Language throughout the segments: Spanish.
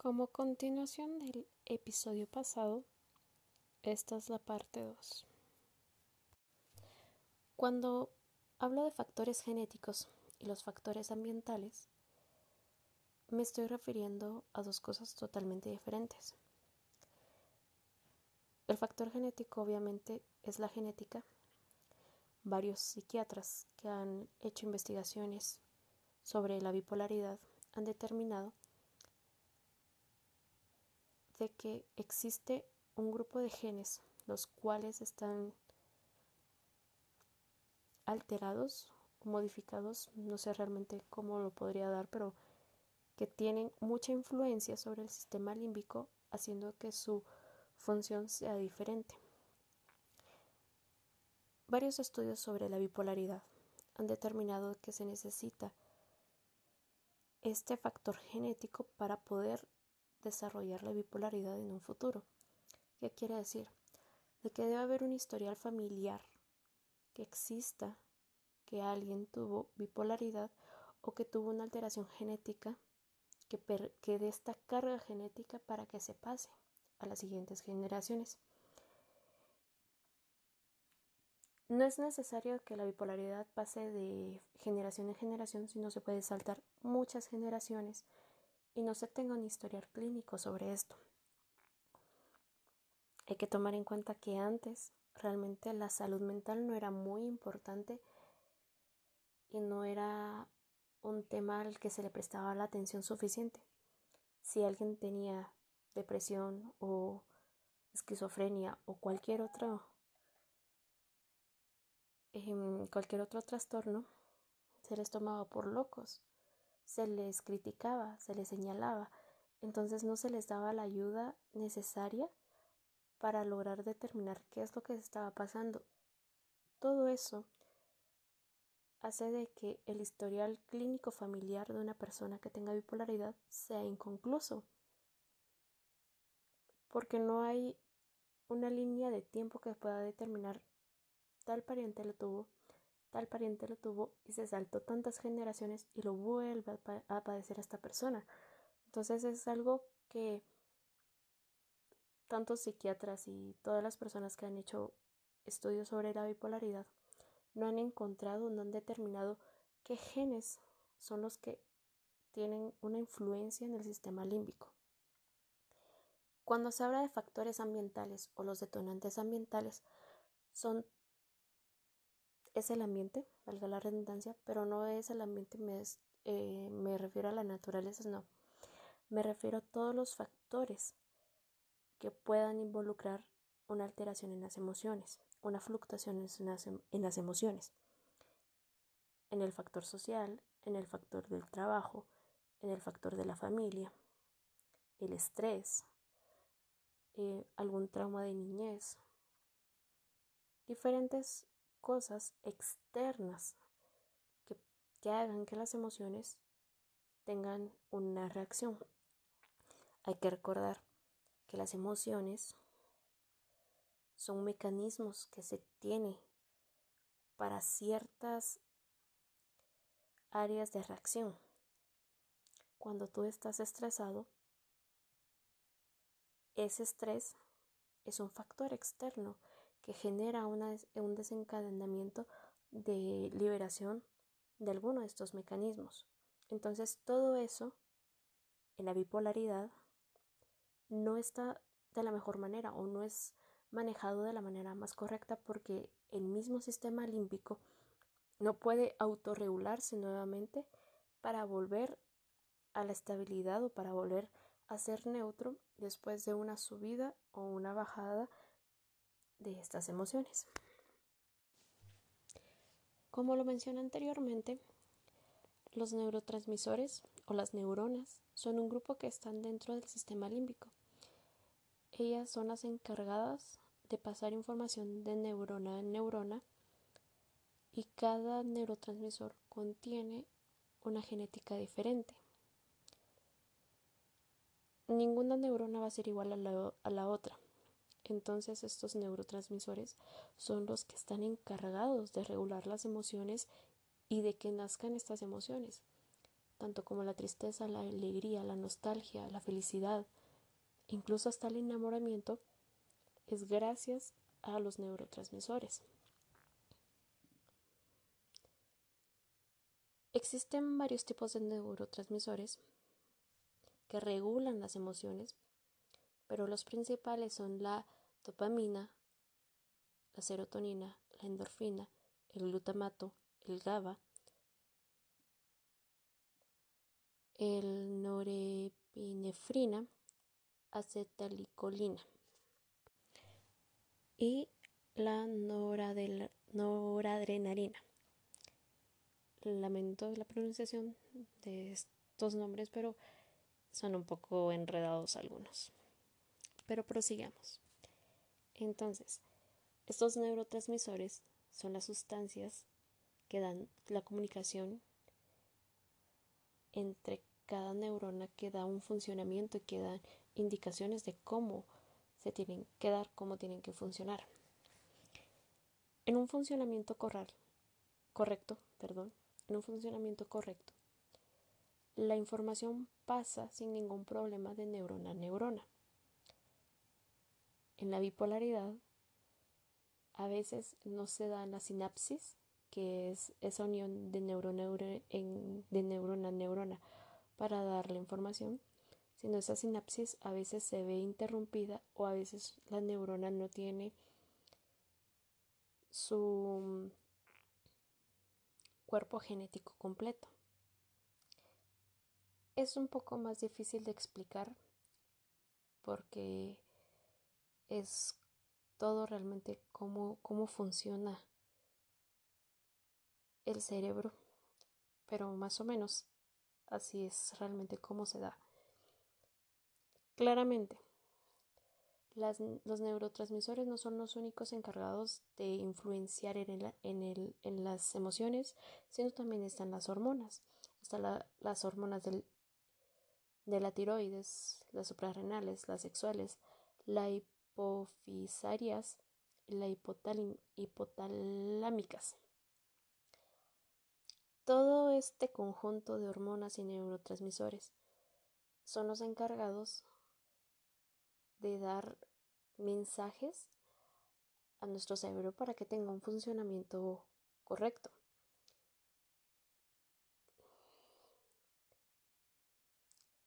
Como continuación del episodio pasado, esta es la parte 2. Cuando hablo de factores genéticos y los factores ambientales, me estoy refiriendo a dos cosas totalmente diferentes. El factor genético obviamente es la genética. Varios psiquiatras que han hecho investigaciones sobre la bipolaridad han determinado de que existe un grupo de genes los cuales están alterados modificados, no sé realmente cómo lo podría dar, pero que tienen mucha influencia sobre el sistema límbico, haciendo que su función sea diferente. Varios estudios sobre la bipolaridad han determinado que se necesita este factor genético para poder desarrollar la bipolaridad en un futuro. ¿Qué quiere decir? De que debe haber un historial familiar que exista que alguien tuvo bipolaridad o que tuvo una alteración genética que, que dé esta carga genética para que se pase a las siguientes generaciones. No es necesario que la bipolaridad pase de generación en generación, sino se puede saltar muchas generaciones y no se tenga un historial clínico sobre esto. Hay que tomar en cuenta que antes realmente la salud mental no era muy importante y no era un tema al que se le prestaba la atención suficiente. Si alguien tenía depresión o esquizofrenia o cualquier otro em, cualquier otro trastorno se les tomaba por locos se les criticaba, se les señalaba, entonces no se les daba la ayuda necesaria para lograr determinar qué es lo que estaba pasando. Todo eso hace de que el historial clínico familiar de una persona que tenga bipolaridad sea inconcluso, porque no hay una línea de tiempo que pueda determinar tal pariente lo tuvo, tal pariente lo tuvo y se saltó tantas generaciones y lo vuelve a, padecer a esta persona. Entonces es algo que tantos psiquiatras y todas las personas que han hecho estudios sobre la bipolaridad no han encontrado, no han determinado qué genes son los que tienen una influencia en el sistema límbico. Cuando se habla de factores ambientales o los detonantes ambientales, son es el ambiente, valga la redundancia, pero no es el ambiente, me, eh, me refiero a la naturaleza, no. Me refiero a todos los factores que puedan involucrar una alteración en las emociones, una fluctuación en las, en las emociones, en el factor social, en el factor del trabajo, en el factor de la familia, el estrés, eh, algún trauma de niñez, diferentes cosas externas que, que hagan que las emociones tengan una reacción. Hay que recordar que las emociones son mecanismos que se tiene para ciertas áreas de reacción. Cuando tú estás estresado, ese estrés es un factor externo que genera un desencadenamiento de liberación de alguno de estos mecanismos. Entonces todo eso en la bipolaridad no está de la mejor manera o no es manejado de la manera más correcta porque el mismo sistema límbico no puede autorregularse nuevamente para volver a la estabilidad o para volver a ser neutro después de una subida o una bajada de estas emociones. Como lo mencioné anteriormente, los neurotransmisores o las neuronas son un grupo que están dentro del sistema límbico. Ellas son las encargadas de pasar información de neurona en neurona y cada neurotransmisor contiene una genética diferente. Ninguna neurona va a ser igual a la, a la otra. Entonces estos neurotransmisores son los que están encargados de regular las emociones y de que nazcan estas emociones. tanto como la tristeza, la alegría, la nostalgia, la felicidad, incluso hasta el enamoramiento, es gracias a los neurotransmisores. Existen varios tipos de neurotransmisores que regulan las emociones, pero los principales son la dopamina, la serotonina, la endorfina, el glutamato, el GABA, el norepinefrina, acetalicolina y la noradrenalina. Lamento la pronunciación de estos nombres, pero son un poco enredados algunos. Pero prosigamos. Entonces, estos neurotransmisores son las sustancias que dan la comunicación entre cada neurona que da un funcionamiento y que dan indicaciones de cómo se tienen que dar, cómo tienen que funcionar. En un funcionamiento correcto, perdón, en un funcionamiento correcto, la información pasa sin ningún problema de neurona a neurona. En la bipolaridad, a veces no se da la sinapsis, que es esa unión de neurona, neurona a neurona para dar la información, sino esa sinapsis a veces se ve interrumpida o a veces la neurona no tiene su cuerpo genético completo. Es un poco más difícil de explicar porque es todo realmente cómo, cómo funciona el cerebro, pero más o menos así es realmente cómo se da. Claramente, los neurotransmisores no son los únicos encargados de influenciar en, en, las emociones, sino también están las hormonas. Están las hormonas del, de la tiroides, las suprarrenales, las sexuales, la hipofisarias, la hipotalámicas. Todo este conjunto de hormonas y neurotransmisores son los encargados de dar mensajes a nuestro cerebro para que tenga un funcionamiento correcto.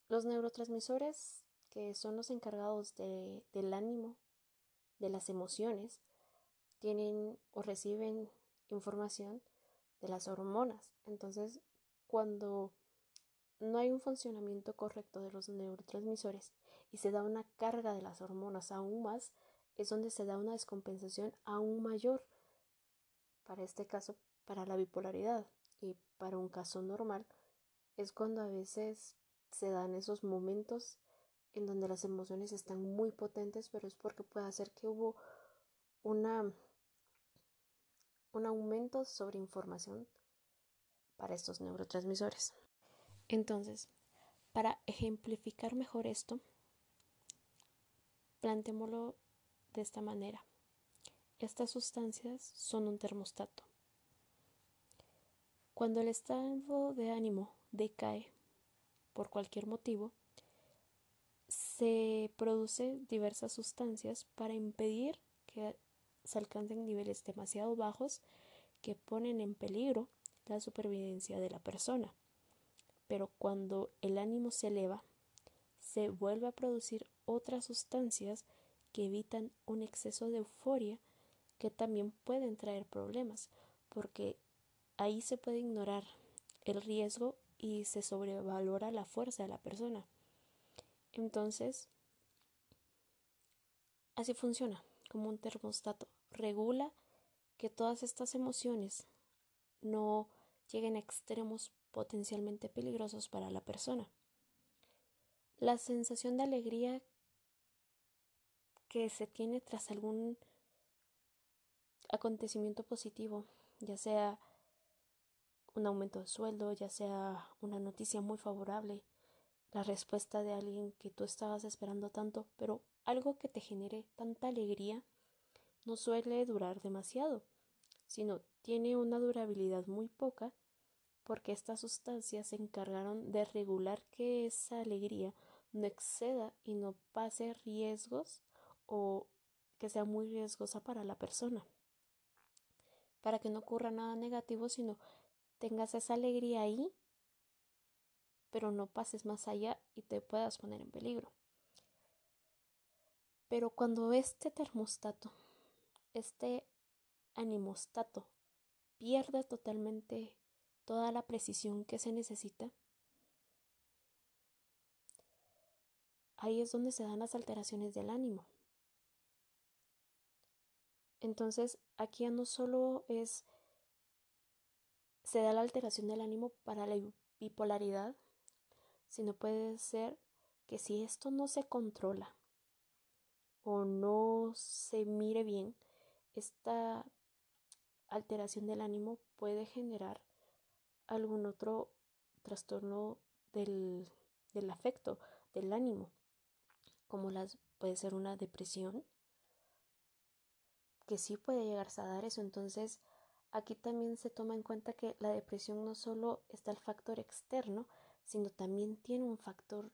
Los neurotransmisores, que son los encargados del ánimo, de las emociones, tienen o reciben información de las hormonas. Entonces, cuando no hay un funcionamiento correcto de los neurotransmisores y se da una carga de las hormonas aún más, es donde se da una descompensación aún mayor. Para este caso, para la bipolaridad y para un caso normal, es cuando a veces se dan esos momentos en donde las emociones están muy potentes, pero es porque puede ser que hubo una un aumento sobre información para estos neurotransmisores. Entonces, para ejemplificar mejor esto, planteémoslo de esta manera. Estas sustancias son un termostato. Cuando el estado de ánimo decae por cualquier motivo, se producen diversas sustancias para impedir que se alcancen niveles demasiado bajos que ponen en peligro la supervivencia de la persona. Pero cuando el ánimo se eleva, se vuelve a producir otras sustancias que evitan un exceso de euforia que también pueden traer problemas, porque ahí se puede ignorar el riesgo y se sobrevalora la fuerza de la persona. Entonces, así funciona como un termostato. Regula que todas estas emociones no lleguen a extremos potencialmente peligrosos para la persona. La sensación de alegría que se tiene tras algún acontecimiento positivo, ya sea un aumento de sueldo, ya sea una noticia muy favorable, la respuesta de alguien que tú estabas esperando tanto, pero algo que te genere tanta alegría no suele durar demasiado, sino tiene una durabilidad muy poca porque estas sustancias se encargaron de regular que esa alegría no exceda y no pase riesgos o que sea muy riesgosa para la persona. Para que no ocurra nada negativo, sino tengas esa alegría ahí, pero no pases más allá y te puedas poner en peligro. Pero cuando este termostato, este animostato, pierde totalmente toda la precisión que se necesita, ahí es donde se dan las alteraciones del ánimo. Entonces, aquí ya no solo es se da la alteración del ánimo para la bipolaridad, sino puede ser que si esto no se controla o no se mire bien, esta alteración del ánimo puede generar algún otro trastorno del, del afecto, del ánimo como las puede ser una depresión, que sí puede llegarse a dar eso. Entonces, aquí también se toma en cuenta que la depresión no solo está el factor externo, sino también tiene un factor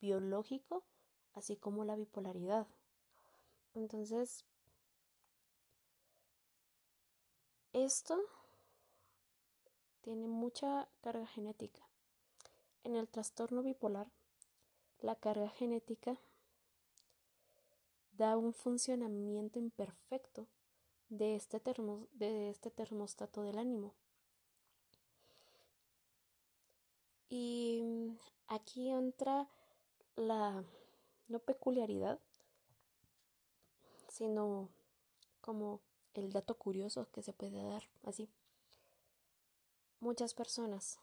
biológico, así como la bipolaridad. Entonces, esto tiene mucha carga genética. En el trastorno bipolar, la carga genética da un funcionamiento imperfecto de este, de este termostato del ánimo. Y mm, aquí entra la no peculiaridad, sino como el dato curioso que se puede dar así. Muchas personas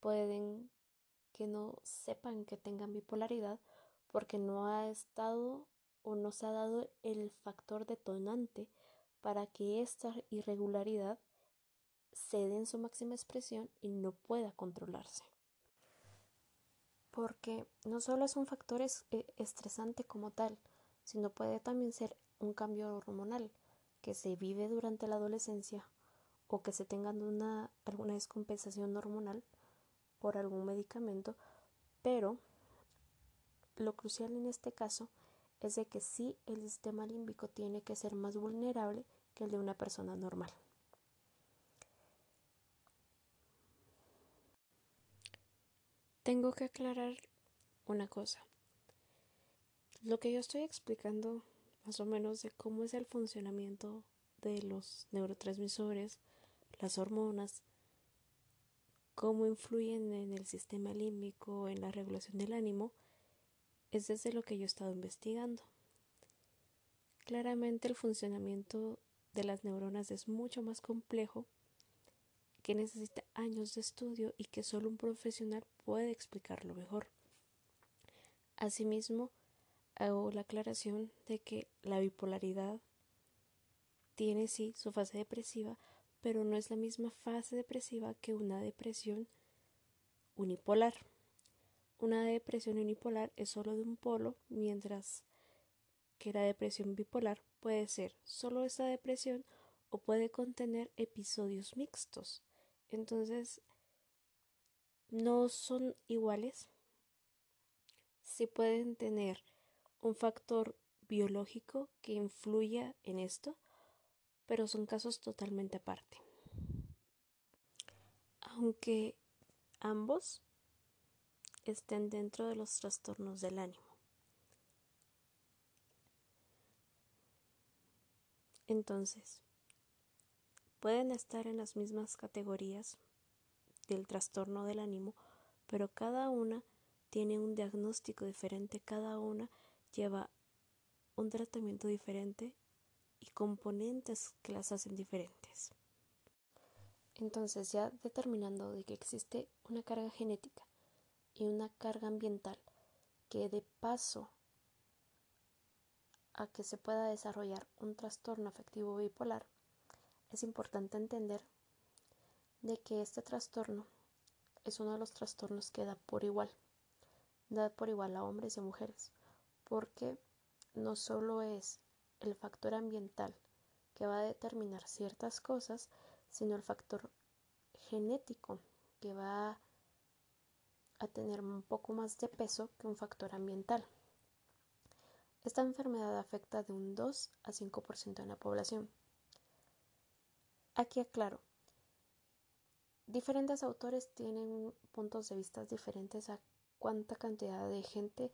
pueden que no sepan que tengan bipolaridad porque no ha estado o no se ha dado el factor detonante para que esta irregularidad se dé en su máxima expresión y no pueda controlarse. Porque no solo es un factor eh, estresante como tal, sino puede también ser un cambio hormonal que se vive durante la adolescencia o que se tenga una, alguna descompensación hormonal por algún medicamento, pero lo crucial en este caso es de que sí el sistema límbico tiene que ser más vulnerable que el de una persona normal. Tengo que aclarar una cosa. Lo que yo estoy explicando más o menos de cómo es el funcionamiento de los neurotransmisores, las hormonas, cómo influyen en el sistema límbico, en la regulación del ánimo, es desde lo que yo he estado investigando. Claramente el funcionamiento de las neuronas es mucho más complejo, que necesita años de estudio y que solo un profesional puede explicarlo mejor. Asimismo, hago la aclaración de que la bipolaridad tiene sí su fase depresiva, pero no es la misma fase depresiva que una depresión unipolar. Una depresión unipolar es solo de un polo, mientras que la depresión bipolar puede ser solo esta depresión o puede contener episodios mixtos. Entonces, no son iguales. Sí pueden tener un factor biológico que influya en esto, pero son casos totalmente aparte. Aunque ambos estén dentro de los trastornos del ánimo. Entonces, pueden estar en las mismas categorías del trastorno del ánimo, pero cada una tiene un diagnóstico diferente, cada una lleva un tratamiento diferente y componentes que las hacen diferentes. Entonces, ya determinando de que existe una carga genética y una carga ambiental que de paso a que se pueda desarrollar un trastorno afectivo bipolar, es importante entender de que este trastorno es uno de los trastornos que da por igual, da por igual a hombres y mujeres, porque no solo es el factor ambiental que va a determinar ciertas cosas, sino el factor genético que va a tener un poco más de peso que un factor ambiental. Esta enfermedad afecta de un 2 a 5% en la población. Aquí aclaro, diferentes autores tienen puntos de vista diferentes a cuánta cantidad de gente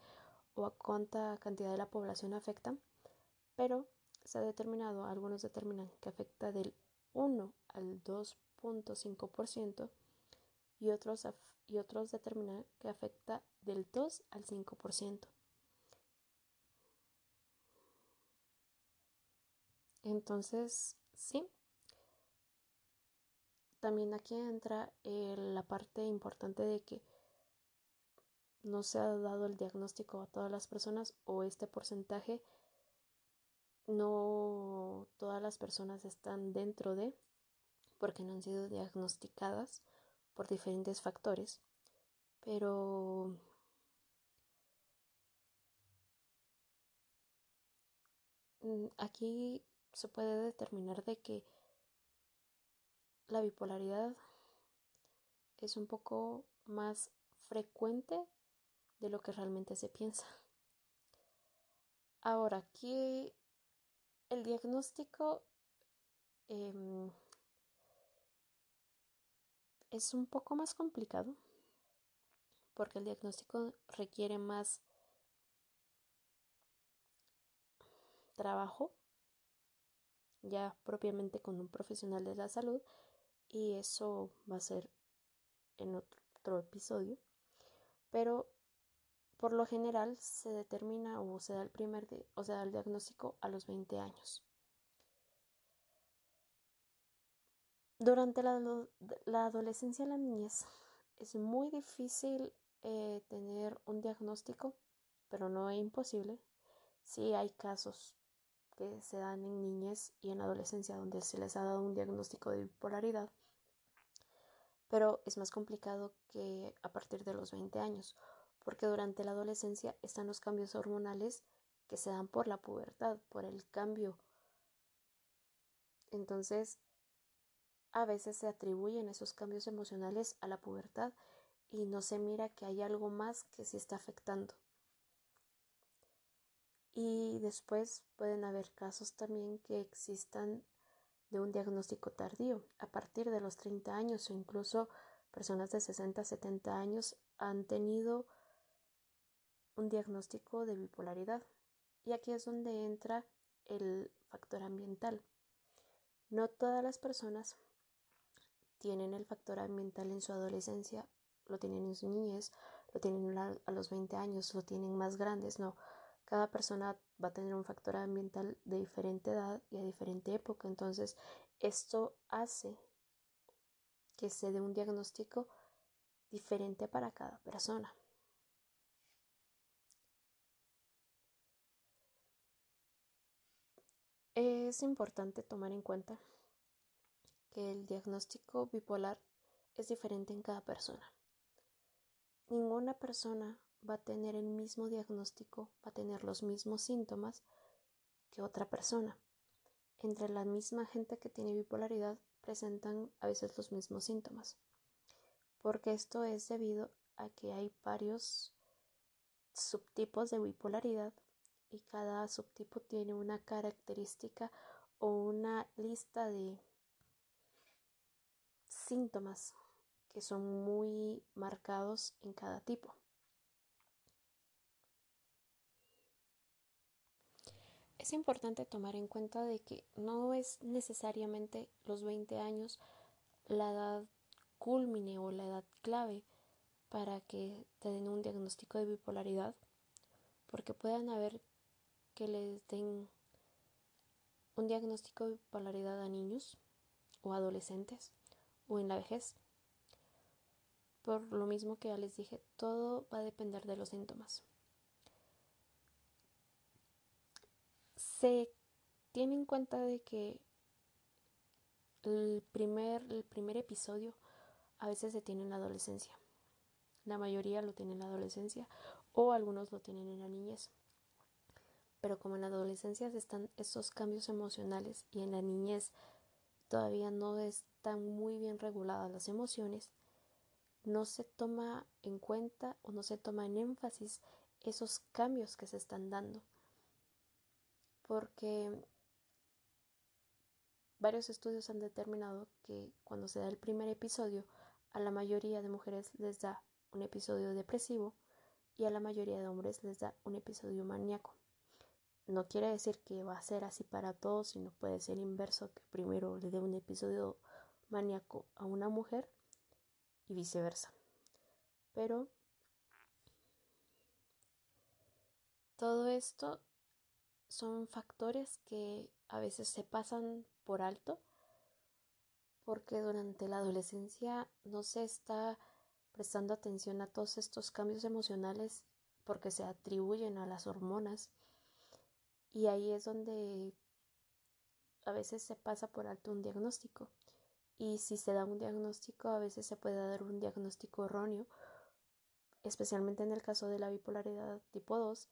o a cuánta cantidad de la población afecta, pero se ha determinado, algunos determinan que afecta del 1 al 2.5% y otros, y otros determinan que afecta del 2 al 5%. Entonces, sí. También aquí entra eh, la parte importante de que no se ha dado el diagnóstico a todas las personas o este porcentaje no todas las personas están dentro de porque no han sido diagnosticadas por diferentes factores pero mm, aquí se puede determinar de que la bipolaridad es un poco más frecuente de lo que realmente se piensa. Ahora, aquí el diagnóstico em, es un poco más complicado porque el diagnóstico requiere más trabajo ya propiamente con un profesional de la salud y eso va a ser en otro episodio pero por lo general se determina o se da el primer o se da el diagnóstico a los 20 años. Durante la, adolescencia y la niñez es muy difícil eh, tener un diagnóstico pero no es imposible. Si hay casos que se dan en niñez y en adolescencia donde se les ha dado un diagnóstico de bipolaridad, pero es más complicado que a partir de los 20 años, porque durante la adolescencia están los cambios hormonales que se dan por la pubertad, por el cambio. Entonces, a veces se atribuyen esos cambios emocionales a la pubertad y no se mira que hay algo más que se está afectando. Y después pueden haber casos también que existan de un diagnóstico tardío, a partir de los 30 años o incluso personas de 60 a 70 años han tenido un diagnóstico de bipolaridad. Y aquí es donde entra el factor ambiental. No todas las personas tienen el factor ambiental en su adolescencia, lo tienen en su niñez, lo tienen a los 20 años, lo tienen más grandes, no. Cada persona va a tener un factor ambiental de diferente edad y a diferente época. Entonces, esto hace que se dé un diagnóstico diferente para cada persona. Es importante tomar en cuenta que el diagnóstico bipolar es diferente en cada persona. Ninguna persona va a tener el mismo diagnóstico, va a tener los mismos síntomas que otra persona. Entre la misma gente que tiene bipolaridad presentan a veces los mismos síntomas, porque esto es debido a que hay varios subtipos de bipolaridad y cada subtipo tiene una característica o una lista de síntomas que son muy marcados en cada tipo. Es importante tomar en cuenta de que no es necesariamente los 20 años la edad culmine o la edad clave para que te den un diagnóstico de bipolaridad, porque pueden haber que les den un diagnóstico de bipolaridad a niños o adolescentes o en la vejez. Por lo mismo que ya les dije, todo va a depender de los síntomas. Se tiene en cuenta de que el primer, el primer episodio a veces se tiene en la adolescencia. La mayoría lo tiene en la adolescencia o algunos lo tienen en la niñez. Pero como en la adolescencia están esos cambios emocionales y en la niñez todavía no están muy bien reguladas las emociones, no se toma en cuenta o no se toma en énfasis esos cambios que se están dando. Porque varios estudios han determinado que cuando se da el primer episodio, a la mayoría de mujeres les da un episodio depresivo y a la mayoría de hombres les da un episodio maníaco. No quiere decir que va a ser así para todos, sino puede ser inverso, que primero le dé un episodio maníaco a una mujer y viceversa. Pero todo esto son factores que a veces se pasan por alto porque durante la adolescencia no se está prestando atención a todos estos cambios emocionales porque se atribuyen a las hormonas y ahí es donde a veces se pasa por alto un diagnóstico. Y si se da un diagnóstico, a veces se puede dar un diagnóstico erróneo, especialmente en el caso de la bipolaridad tipo 2,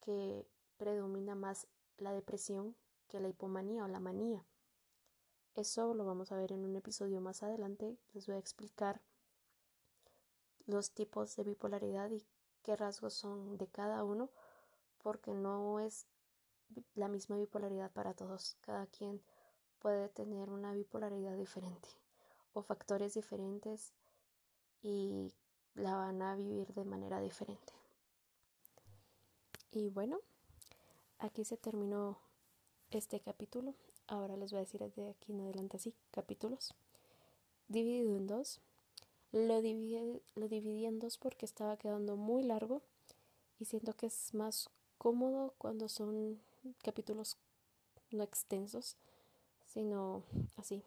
que predomina más la depresión que la hipomanía o la manía. Eso lo vamos a ver en un episodio más adelante. Les voy a explicar los tipos de bipolaridad y qué rasgos son de cada uno, porque no es la misma bipolaridad para todos. Cada quien puede tener una bipolaridad diferente o factores diferentes y la van a vivir de manera diferente. Y bueno, aquí se terminó este capítulo. Ahora les voy a decir desde aquí en adelante así, capítulos. Dividido en dos. Lo dividí, lo dividí en dos porque estaba quedando muy largo y siento que es más cómodo cuando son capítulos no extensos, sino así,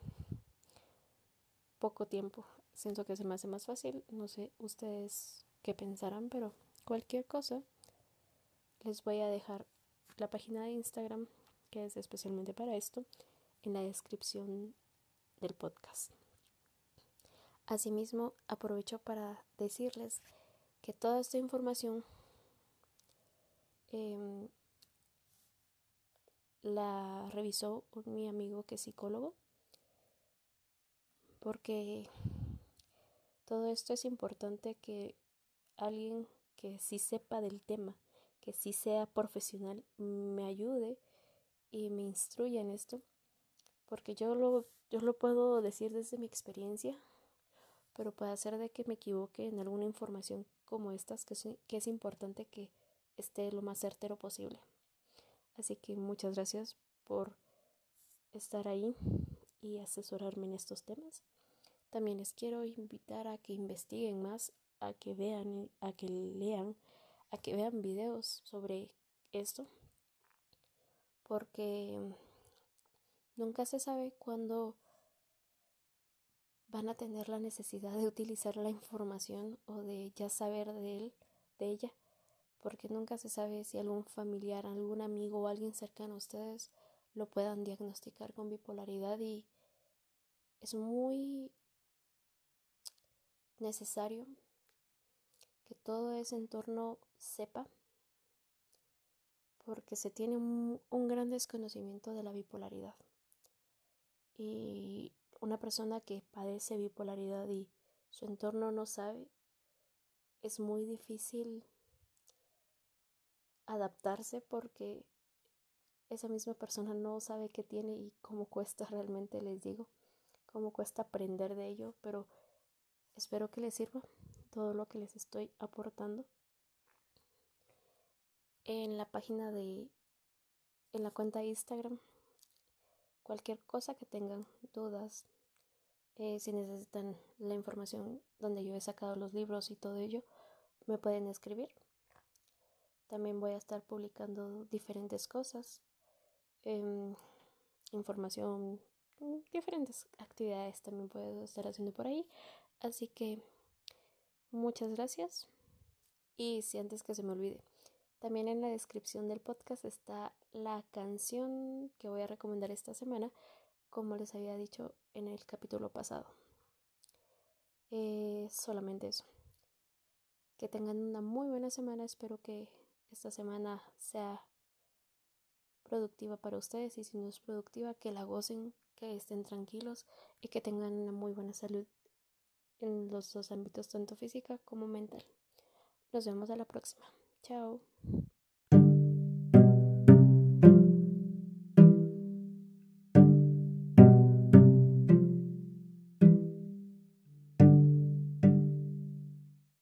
poco tiempo. Siento que se me hace más fácil. No sé ustedes qué pensarán, pero cualquier cosa les voy a dejar la página de Instagram, que es especialmente para esto, en la descripción del podcast. Asimismo, aprovecho para decirles que toda esta información eh, la revisó mi amigo que es psicólogo porque todo esto es importante que alguien que sí sepa del tema, que sí sea profesional, me ayude y me instruya en esto, porque yo lo, yo lo puedo decir desde mi experiencia, pero puede ser de que me equivoque en alguna información como estas, que, que es importante que esté lo más certero posible. Así que muchas gracias por estar ahí y asesorarme en estos temas. También les quiero invitar a que investiguen más, a que vean, a que lean, a que vean videos sobre esto, porque nunca se sabe cuándo van a tener la necesidad de utilizar la información o de ya saber de él, de ella porque nunca se sabe si algún familiar, algún amigo o alguien cercano a ustedes lo puedan diagnosticar con bipolaridad y es muy necesario que todo ese entorno sepa porque se tiene un, un, gran desconocimiento de la bipolaridad y una persona que padece bipolaridad y su entorno no sabe es muy difícil adaptarse porque esa misma persona no sabe qué tiene y cómo cuesta realmente, les digo, cómo cuesta aprender de ello, pero espero que les sirva todo lo que les estoy aportando. En la página de, en la cuenta de Instagram, cualquier cosa que tengan dudas, eh, si necesitan la información donde yo he sacado los libros y todo ello, me pueden escribir. También voy a estar publicando diferentes cosas, em, información, mm, diferentes actividades también puedo estar haciendo por ahí. Así que muchas gracias. Y si antes que se me olvide, también en la descripción del podcast está la canción que voy a recomendar esta semana, como les había dicho en el capítulo pasado. Eh, solamente eso. Que tengan una muy buena semana. Espero que esta semana sea productiva para ustedes y si no es productiva, que la gocen que estén tranquilos y que tengan una muy buena salud en los dos ámbitos, tanto física como mental. Nos vemos a la próxima. Ciao.